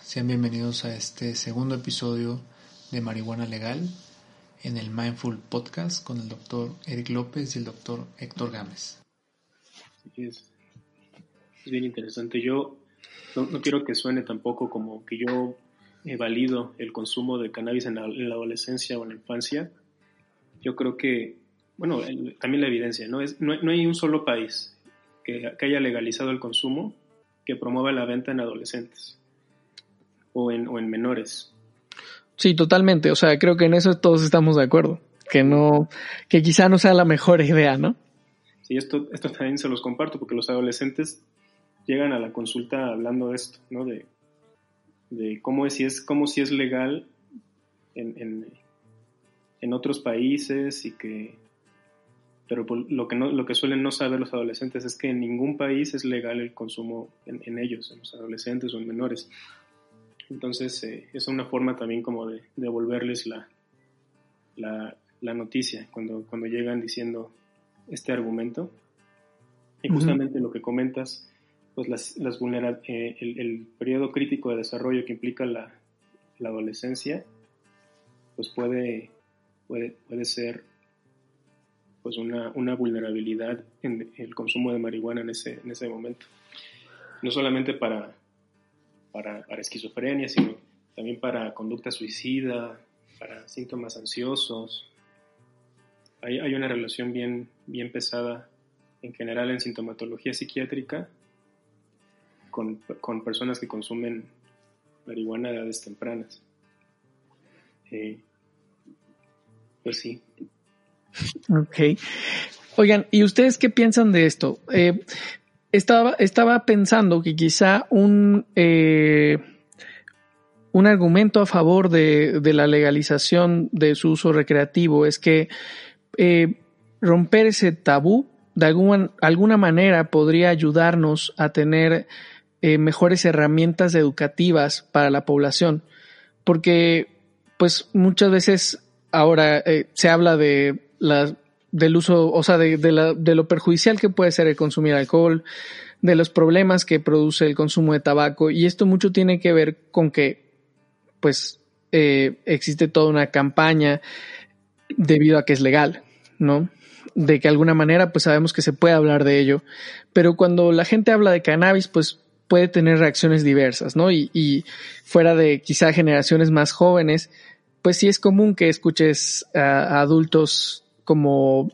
Sean bienvenidos a este segundo episodio de Marihuana Legal en el Mindful Podcast con el doctor Eric López y el doctor Héctor Gámez. es, bien interesante. Yo no, quiero que suene tampoco como que yo he valido el consumo de cannabis en la, adolescencia o en la infancia. Yo creo que, bueno, también la evidencia, ¿no? Es, no, hay un solo país que haya legalizado el consumo que promueva la venta en adolescentes o en, o en menores. Sí, totalmente. O sea, creo que en eso todos estamos de acuerdo. Que no, que quizá no sea la mejor idea, ¿no? Sí, esto, esto también se los comparto porque los adolescentes llegan a la consulta hablando de esto, ¿no? De, de cómo es, si es, cómo si es legal en, en, en otros países y que pero lo que, no, lo que suelen no saber los adolescentes es que en ningún país es legal el consumo en, ellos, en los adolescentes o en menores. Entonces eh, es una forma también como de devolverles la, la, noticia cuando, cuando llegan diciendo este argumento. Y justamente lo que comentas, pues las, las eh, el, periodo crítico de desarrollo que implica la, la adolescencia, pues puede, puede, puede ser pues una, una vulnerabilidad en el consumo de marihuana en ese, en ese momento. No solamente para, para, esquizofrenia, sino también para conducta suicida, para síntomas ansiosos. Hay, una relación bien, bien pesada en general en sintomatología psiquiátrica con, con personas que consumen marihuana a edades tempranas. Eh, pues sí, Ok. Oigan, ¿y ustedes qué piensan de esto? Eh, estaba, estaba pensando que quizá un, eh, un argumento a favor de, la legalización de su uso recreativo es que eh, romper ese tabú de alguna, alguna manera podría ayudarnos a tener mejores herramientas educativas para la población. Porque, pues, muchas veces ahora se habla de la, del uso, o sea, de, la, de lo perjudicial que puede ser el consumir alcohol, de los problemas que produce el consumo de tabaco, y esto mucho tiene que ver con que, pues, eh, existe toda una campaña debido a que es legal, ¿no? De que de alguna manera, pues sabemos que se puede hablar de ello, pero cuando la gente habla de cannabis, pues puede tener reacciones diversas, ¿no? Y, y fuera de quizá generaciones más jóvenes, pues sí es común que escuches a adultos como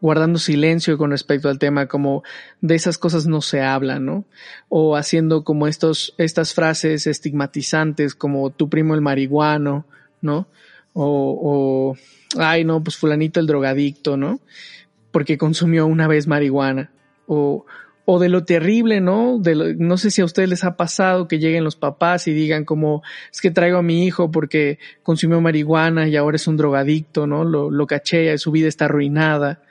guardando silencio con respecto al tema, como de esas cosas no se habla, ¿no? O haciendo como estos, estas frases estigmatizantes como tu primo el marihuano, ¿no? O, o ay, no, pues fulanito el drogadicto, ¿no? Porque consumió una vez marihuana. O, o de lo terrible, ¿no? De no sé si a ustedes les ha pasado que lleguen los papás y digan como, es que traigo a mi hijo porque consumió marihuana y ahora es un drogadicto, ¿no? Lo, lo caché, su vida está arruinada.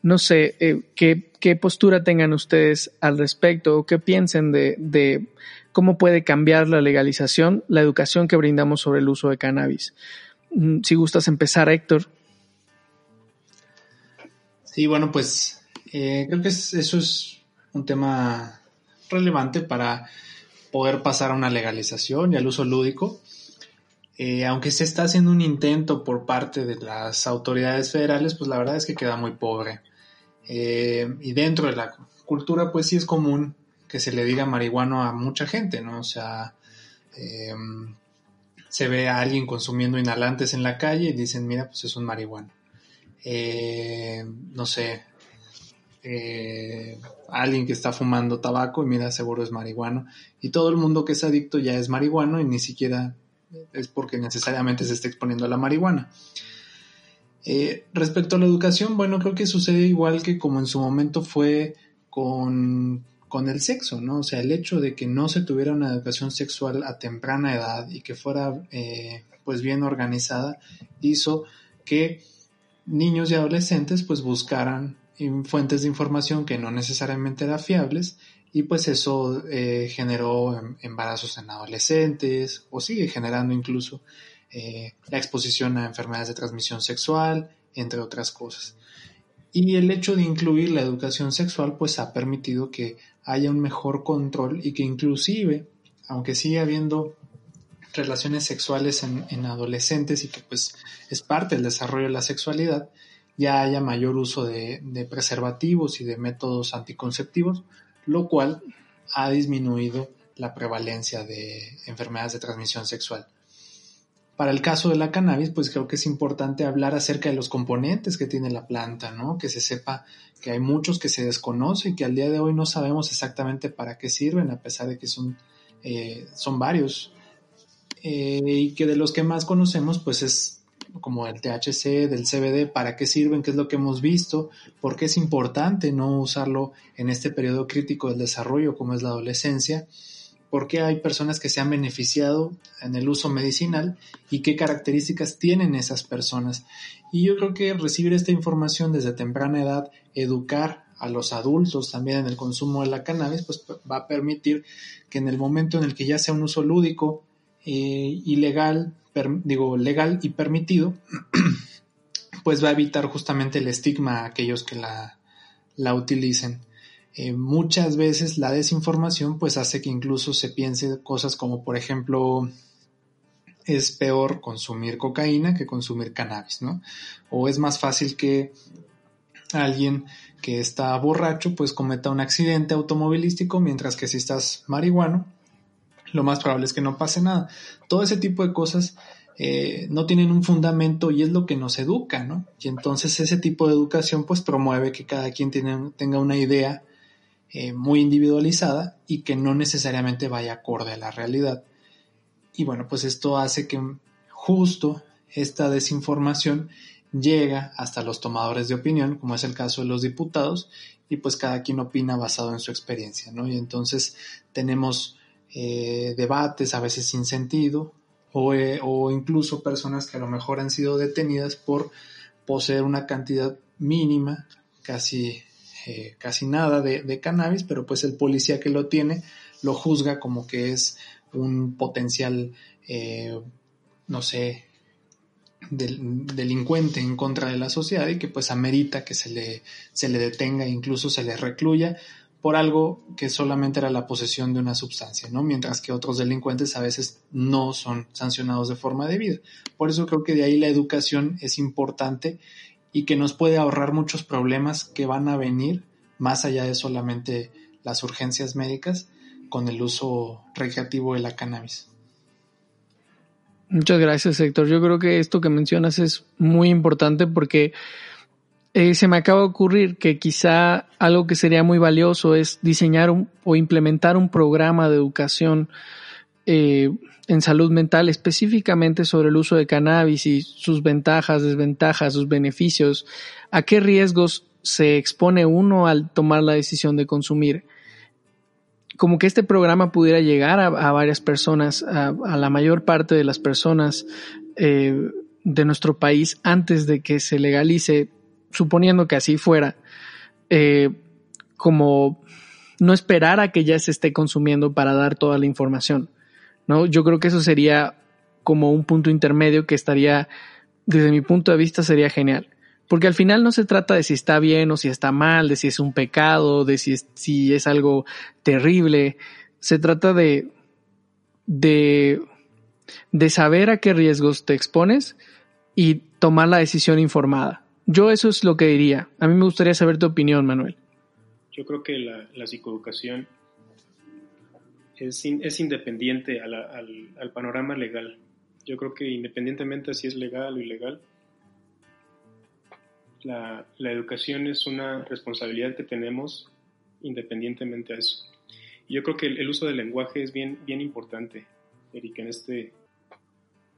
No sé, eh, ¿qué, postura tengan ustedes al respecto o qué piensen de, de cómo puede cambiar la legalización, la educación que brindamos sobre el uso de cannabis. Mm, si gustas empezar, Héctor. Sí, bueno, pues eh, creo que eso es un tema relevante para poder pasar a una legalización y al uso lúdico. Eh, aunque se está haciendo un intento por parte de las autoridades federales, pues la verdad es que queda muy pobre. Eh, y dentro de la cultura, pues sí es común que se le diga marihuano a mucha gente, ¿no? O sea, eh, se ve a alguien consumiendo inhalantes en la calle y dicen, mira, pues es un marihuano. no sé, eh, alguien que está fumando tabaco y mira, seguro es marihuano. Y todo el mundo que es adicto ya es marihuano y ni siquiera es porque necesariamente se está exponiendo a la marihuana. Eh, respecto a la educación, bueno, creo que sucede igual que como en su momento fue con, con el sexo, ¿no? O sea, el hecho de que no se tuviera una educación sexual a temprana edad y que fuera eh, pues bien organizada hizo que niños y adolescentes pues buscaran fuentes de información que no necesariamente eran fiables y pues eso eh, generó em, embarazos en adolescentes o sigue generando incluso eh, la exposición a enfermedades de transmisión sexual, entre otras cosas. Y el hecho de incluir la educación sexual pues ha permitido que haya un mejor control y que inclusive aunque sigue habiendo relaciones sexuales en, adolescentes y que pues es parte del desarrollo de la sexualidad, ya haya mayor uso de, preservativos y de métodos anticonceptivos, lo cual ha disminuido la prevalencia de enfermedades de transmisión sexual. Para el caso de la cannabis, pues creo que es importante hablar acerca de los componentes que tiene la planta, ¿no? Que se sepa que hay muchos que se desconocen y que al día de hoy no sabemos exactamente para qué sirven, a pesar de que son, eh, son varios. Eh, y que de los que más conocemos, pues es como el THC, del CBD, para qué sirven, qué es lo que hemos visto, por qué es importante no usarlo en este periodo crítico del desarrollo como es la adolescencia por qué hay personas que se han beneficiado en el uso medicinal y qué características tienen esas personas. Y yo creo que recibir esta información desde temprana edad, educar a los adultos también en el consumo de la cannabis, pues va a permitir que en el momento en el que ya sea un uso lúdico eh, ilegal, digo legal y permitido, pues va a evitar justamente el estigma a aquellos que la, la utilicen. Eh, muchas veces la desinformación pues hace que incluso se piense cosas como por ejemplo es peor consumir cocaína que consumir cannabis, ¿no? O es más fácil que alguien que está borracho pues cometa un accidente automovilístico mientras que si estás marihuano lo más probable es que no pase nada. Todo ese tipo de cosas eh, no tienen un fundamento y es lo que nos educa, ¿no? Y entonces ese tipo de educación pues promueve que cada quien tenga una idea eh, muy individualizada y que no necesariamente vaya acorde a la realidad. Y bueno, pues esto hace que justo esta desinformación llega hasta los tomadores de opinión, como es el caso de los diputados, y pues cada quien opina basado en su experiencia, ¿no? Y entonces tenemos eh, debates a veces sin sentido, o, eh, o, incluso personas que a lo mejor han sido detenidas por poseer una cantidad mínima, casi eh, casi nada de, cannabis, pero pues el policía que lo tiene lo juzga como que es un potencial, eh, no sé, delincuente en contra de la sociedad y que pues amerita que se le, se le detenga, incluso se le recluya por algo que solamente era la posesión de una sustancia, ¿no? Mientras que otros delincuentes a veces no son sancionados de forma debida. Por eso creo que de ahí la educación es importante y que nos puede ahorrar muchos problemas que van a venir más allá de solamente las urgencias médicas con el uso recreativo de la cannabis. Muchas gracias, Héctor. Yo creo que esto que mencionas es muy importante porque eh, se me acaba de ocurrir que quizá algo que sería muy valioso es diseñar o implementar un programa de educación eh, en salud mental específicamente sobre el uso de cannabis y sus ventajas, desventajas, sus beneficios, a qué riesgos se expone uno al tomar la decisión de consumir. Como que este programa pudiera llegar a, varias personas, a, la mayor parte de las personas eh, de nuestro país antes de que se legalice, suponiendo que así fuera, eh, como no esperar a que ya se esté consumiendo para dar toda la información. ¿no? Yo creo que eso sería como un punto intermedio que estaría, desde mi punto de vista, sería genial. Porque al final no se trata de si está bien o si está mal, de si es un pecado, de si es, si es algo terrible. Se trata de, de, de saber a qué riesgos te expones y tomar la decisión informada. Yo eso es lo que diría. A mí me gustaría saber tu opinión, Manuel. Yo creo que la, la psicoeducación es, independiente al, panorama legal. Yo creo que independientemente si es legal o ilegal, la, educación es una responsabilidad que tenemos independientemente a eso. Yo creo que el, uso del lenguaje es bien, bien importante, Erika, en este,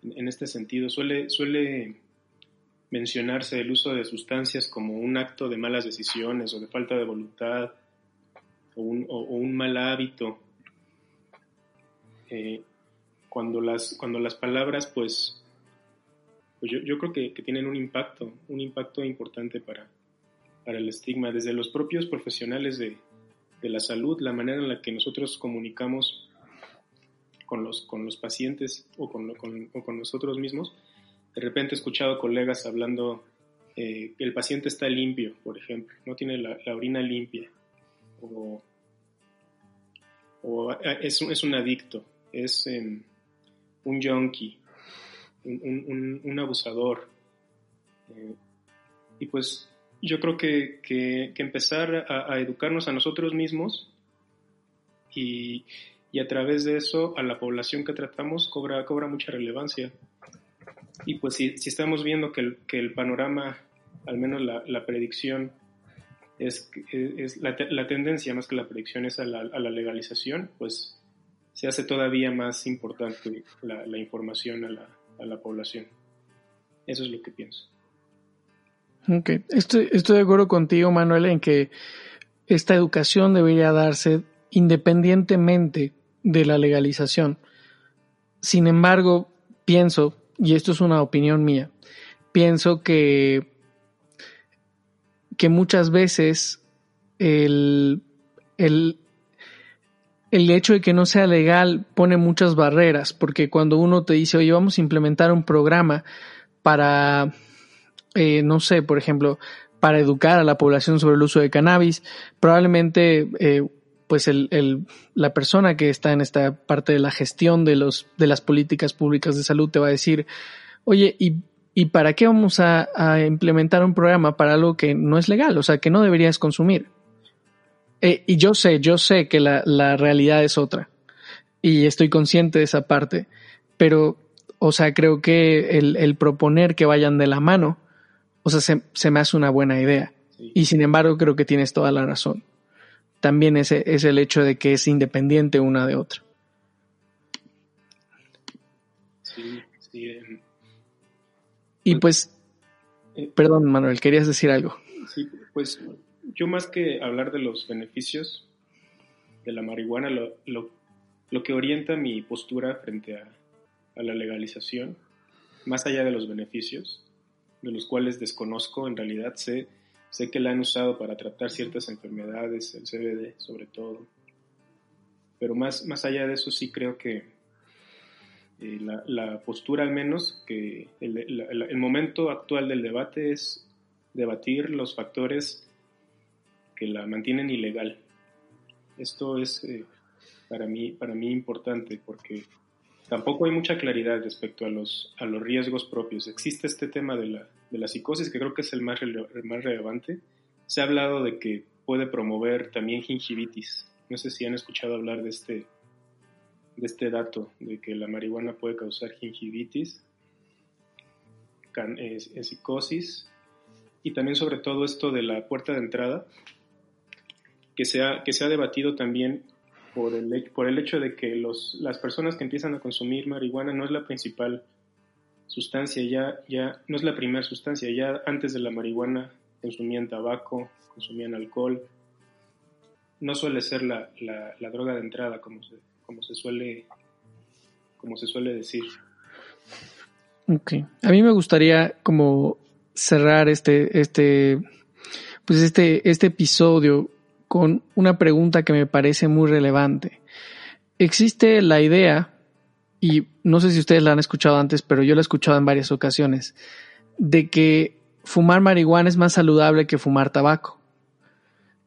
en este sentido. Suele, suele mencionarse el uso de sustancias como un acto de malas decisiones o de falta de voluntad o un, o un mal hábito eh, cuando, las, cuando las palabras, pues, pues yo, yo creo que, tienen un impacto, un impacto importante para, para el estigma, desde los propios profesionales de, de la salud, la manera en la que nosotros comunicamos con los, con los pacientes o con, con, o con nosotros mismos. De repente he escuchado colegas hablando eh, que el paciente está limpio, por ejemplo, no tiene la, orina limpia, o, o es, es, un adicto, es em, un junkie, un, abusador. Eh, y pues yo creo que, empezar a, educarnos a nosotros mismos y, a través de eso a la población que tratamos cobra, cobra mucha relevancia. Y pues si, estamos viendo que el, panorama, al menos la, predicción, es, la, tendencia más que la predicción es a la, legalización, pues se hace todavía más importante la, información a la, a la población. Eso es lo que pienso. Ok, estoy, estoy de acuerdo contigo, Manuel, en que esta educación debería darse independientemente de la legalización. Sin embargo, pienso, y esto es una opinión mía, pienso que, que muchas veces el, el, el hecho de que no sea legal pone muchas barreras, porque cuando uno te dice, oye, vamos a implementar un programa para eh, no sé, por ejemplo, para educar a la población sobre el uso de cannabis, probablemente eh, pues el, el, la persona que está en esta parte de la gestión de, los, de las políticas públicas de salud te va a decir, oye, ¿y, y para qué vamos a, a, implementar un programa para algo que no es legal, o sea, que no deberías consumir? Eh, y yo sé, yo sé que la, la realidad es otra y estoy consciente de esa parte, pero, o sea, creo que el, el proponer que vayan de la mano o sea, se, me hace una buena idea. Y sin embargo, creo que tienes toda la razón. También ese es el hecho de que es independiente una de otra. Sí, sí. Em, y pues, pues eh, perdón, Manuel, querías decir algo. Sí, pues yo más que hablar de los beneficios de la marihuana, lo, lo, que orienta mi postura frente a, a la legalización, más allá de los beneficios, de los cuales desconozco, en realidad sé, sé que la han usado para tratar ciertas enfermedades, el CBD sobre todo. Pero más, más allá de eso sí creo que eh, la, postura al menos, que el, momento actual del debate es debatir los factores que la mantienen ilegal. Esto es eh, para, mí, para mí importante porque tampoco hay mucha claridad respecto a los, a los riesgos propios. Existe este tema de la, de psicosis, que creo que es el más, más relevante. Se ha hablado de que puede promover también gingivitis. No sé si han escuchado hablar de este, de este dato, de que la marihuana puede causar gingivitis, eh, psicosis, y también sobre todo esto de la puerta de entrada, que se ha, que se ha debatido también por el, por el hecho de que los, las personas que empiezan a consumir marihuana no es la principal sustancia, ya, ya no es la primera sustancia, ya antes de la marihuana consumían tabaco, consumían alcohol. No suele ser la, la, droga de entrada como se, como se suele como se suele decir. Ok. A mí me gustaría como cerrar este, este, pues este, este episodio con una pregunta que me parece muy relevante. Existe la idea, y no sé si ustedes la han escuchado antes, pero yo la he escuchado en varias ocasiones, de que fumar marihuana es más saludable que fumar tabaco.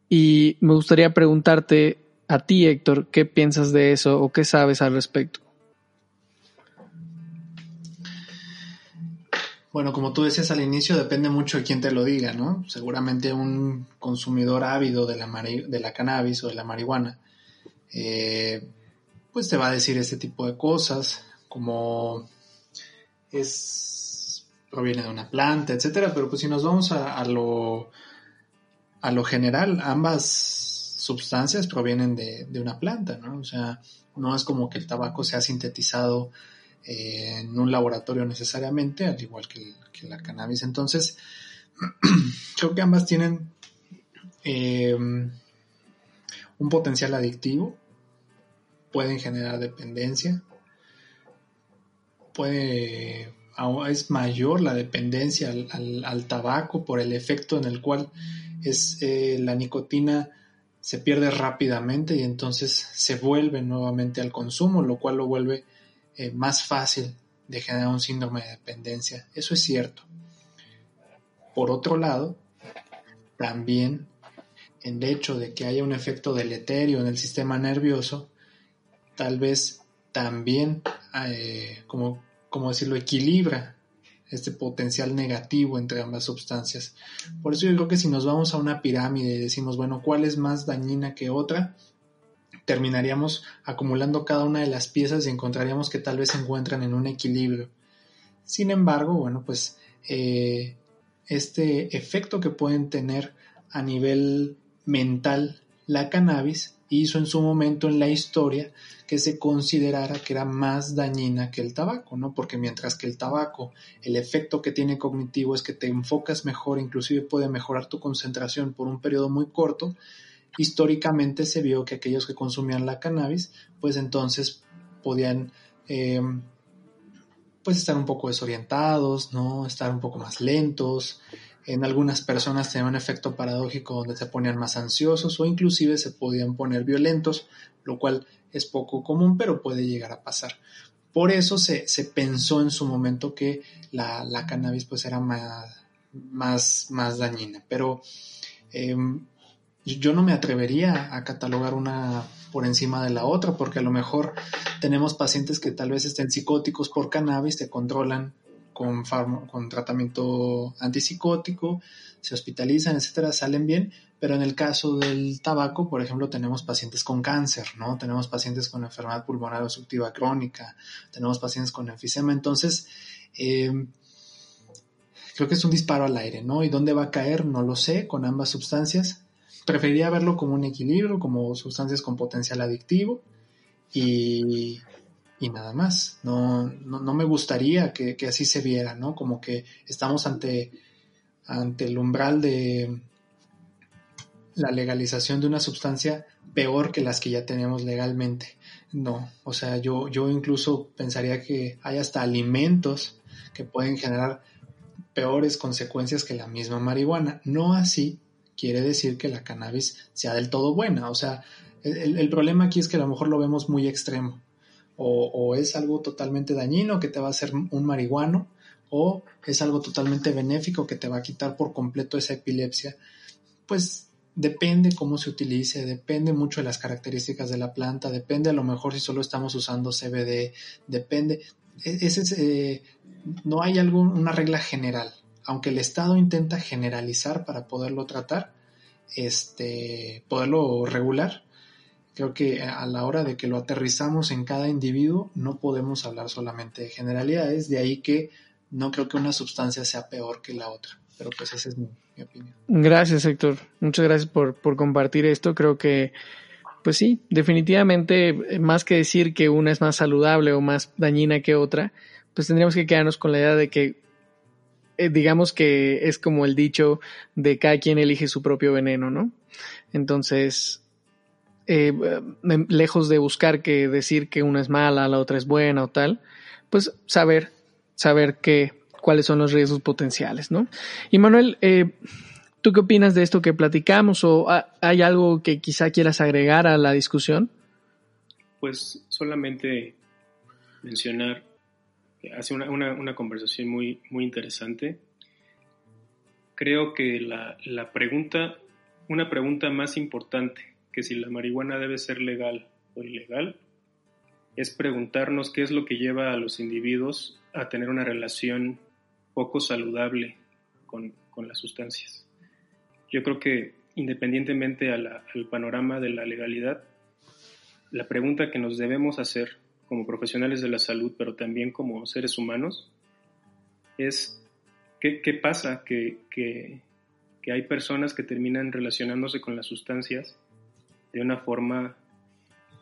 Y me gustaría preguntarte a ti, Héctor, ¿qué piensas de eso o qué sabes al respecto? Bueno, como tú decías al inicio, depende mucho de quién te lo diga, ¿no? Seguramente un consumidor ávido de la, de la cannabis o de la marihuana, eh, pues te va a decir este tipo de cosas, como es proviene de una planta, etcétera. Pero pues si nos vamos a, lo a lo general, ambas sustancias provienen de, de, una planta, ¿no? O sea, no es como que el tabaco sea sintetizado en un laboratorio necesariamente, al igual que, la cannabis. Entonces, creo que ambas tienen eh, un potencial adictivo, pueden generar dependencia, puede, es mayor la dependencia al, tabaco por el efecto en el cual es eh, la nicotina se pierde rápidamente y entonces se vuelve nuevamente al consumo, lo cual lo vuelve eh, más fácil de generar un síndrome de dependencia. Eso es cierto. Por otro lado, también el hecho de que haya un efecto deleterio en el sistema nervioso, tal vez también, eh, como, como decirlo, equilibra este potencial negativo entre ambas sustancias. Por eso yo creo que si nos vamos a una pirámide y decimos, bueno, ¿cuál es más dañina que otra? Terminaríamos acumulando cada una de las piezas y encontraríamos que tal vez se encuentran en un equilibrio. Sin embargo, bueno, pues eh, este efecto que pueden tener a nivel mental la cannabis hizo en su momento en la historia que se considerara que era más dañina que el tabaco, ¿no? Porque mientras que el tabaco, el efecto que tiene cognitivo es que te enfocas mejor, inclusive puede mejorar tu concentración por un periodo muy corto, históricamente se vio que aquellos que consumían la cannabis, pues entonces podían eh, pues estar un poco desorientados, ¿no? Estar un poco más lentos, en algunas personas tenía un efecto paradójico donde se ponían más ansiosos o inclusive se podían poner violentos, lo cual es poco común, pero puede llegar a pasar. Por eso se, pensó en su momento que la, cannabis pues era más, más, más dañina. Pero em, yo no me atrevería a catalogar una por encima de la otra, porque a lo mejor tenemos pacientes que tal vez estén psicóticos por cannabis, te controlan con, con tratamiento antipsicótico, se hospitalizan, etcétera, salen bien, pero en el caso del tabaco, por ejemplo, tenemos pacientes con cáncer, ¿no? Tenemos pacientes con enfermedad pulmonar obstructiva crónica, tenemos pacientes con enfisema, entonces eh, creo que es un disparo al aire, ¿no? ¿Y dónde va a caer? No lo sé, con ambas sustancias. Preferiría verlo como un equilibrio, como sustancias con potencial adictivo y y nada más. No, no, me gustaría que, así se viera, ¿no? Como que estamos ante, ante el umbral de la legalización de una sustancia peor que las que ya tenemos legalmente. No, o sea, yo, yo incluso pensaría que hay hasta alimentos que pueden generar peores consecuencias que la misma marihuana. No así quiere decir que la cannabis sea del todo buena. O sea, el, problema aquí es que a lo mejor lo vemos muy extremo. O, es algo totalmente dañino que te va a hacer un marihuano o es algo totalmente benéfico que te va a quitar por completo esa epilepsia, pues depende cómo se utilice, depende mucho de las características de la planta, depende a lo mejor si solo estamos usando CBD, depende, e, ese, eh, no hay alguna regla general, aunque el Estado intenta generalizar para poderlo tratar, este, poderlo regular, Creo que a la hora de que lo aterrizamos en cada individuo no podemos hablar solamente de generalidades, de ahí que no creo que una sustancia sea peor que la otra, pero pues esa es mi, opinión. Gracias Héctor, muchas gracias por, por compartir esto, creo que pues sí, definitivamente más que decir que una es más saludable o más dañina que otra, pues tendríamos que quedarnos con la idea de que eh, digamos que es como el dicho de cada quien elige su propio veneno, ¿no? Entonces, eh, em, lejos de buscar que decir que una es mala, la otra es buena o tal, pues saber, saber que, cuáles son los riesgos potenciales, ¿no? Y Manuel, eh, ¿tú qué opinas de esto que platicamos o hay algo que quizá quieras agregar a la discusión? Pues solamente mencionar, hace una, una, conversación muy, muy interesante. Creo que la, la pregunta, una pregunta más importante que si la marihuana debe ser legal o ilegal, es preguntarnos qué es lo que lleva a los individuos a tener una relación poco saludable con, las sustancias. Yo creo que independientemente al panorama de la legalidad, la pregunta que nos debemos hacer como profesionales de la salud, pero también como seres humanos, es qué, pasa que, que, hay personas que terminan relacionándose con las sustancias de una forma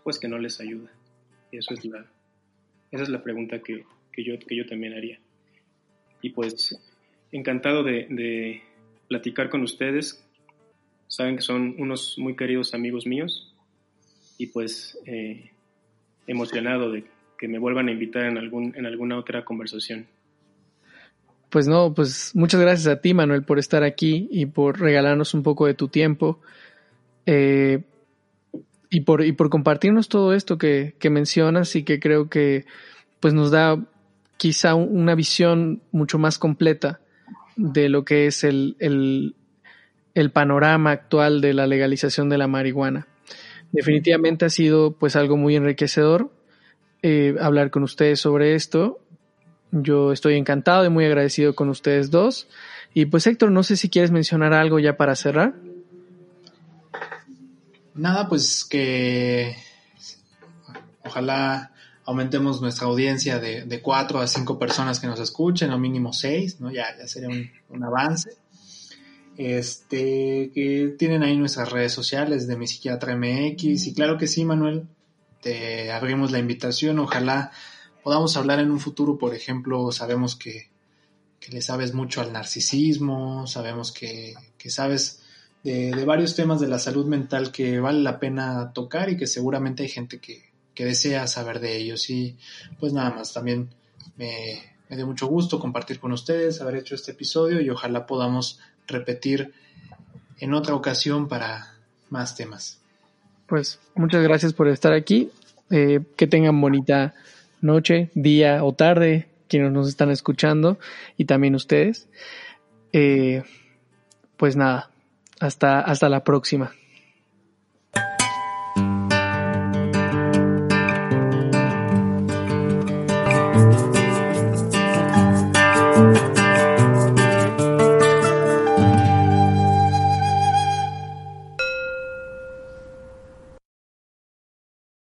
pues que no les ayuda. Eso es la, esa es la pregunta que, yo, que yo también haría. Y pues encantado de, platicar con ustedes. Saben que son unos muy queridos amigos míos y pues eh, emocionado de que me vuelvan a invitar en, algún, en alguna otra conversación. Pues no, pues muchas gracias a ti, Manuel, por estar aquí y por regalarnos un poco de tu tiempo. Eh, y por, y por compartirnos todo esto que, que mencionas y que creo que pues nos da quizá una visión mucho más completa de lo que es el, el, el, panorama actual de la legalización de la marihuana. Definitivamente ha sido pues algo muy enriquecedor. eh, hablar con ustedes sobre esto. Yo estoy encantado y muy agradecido con ustedes dos. Y pues Héctor, no sé si quieres mencionar algo ya para cerrar. Nada, pues que ojalá aumentemos nuestra audiencia de, cuatro a cinco personas que nos escuchen, o mínimo seis, ¿no? Ya, ya sería un, avance. Este, que tienen ahí nuestras redes sociales de mi psiquiatra MX. Y claro que sí, Manuel, te abrimos la invitación. Ojalá podamos hablar en un futuro, por ejemplo, sabemos que, le sabes mucho al narcisismo, sabemos que, sabes de, de, varios temas de la salud mental que vale la pena tocar y que seguramente hay gente que, que desea saber de ellos. Y pues nada más, también me, me dio mucho gusto compartir con ustedes, haber hecho este episodio y ojalá podamos repetir en otra ocasión para más temas. Pues muchas gracias por estar aquí. Eh, que tengan bonita noche, día o tarde, quienes nos están escuchando y también ustedes. Eh, pues nada, hasta, hasta la próxima.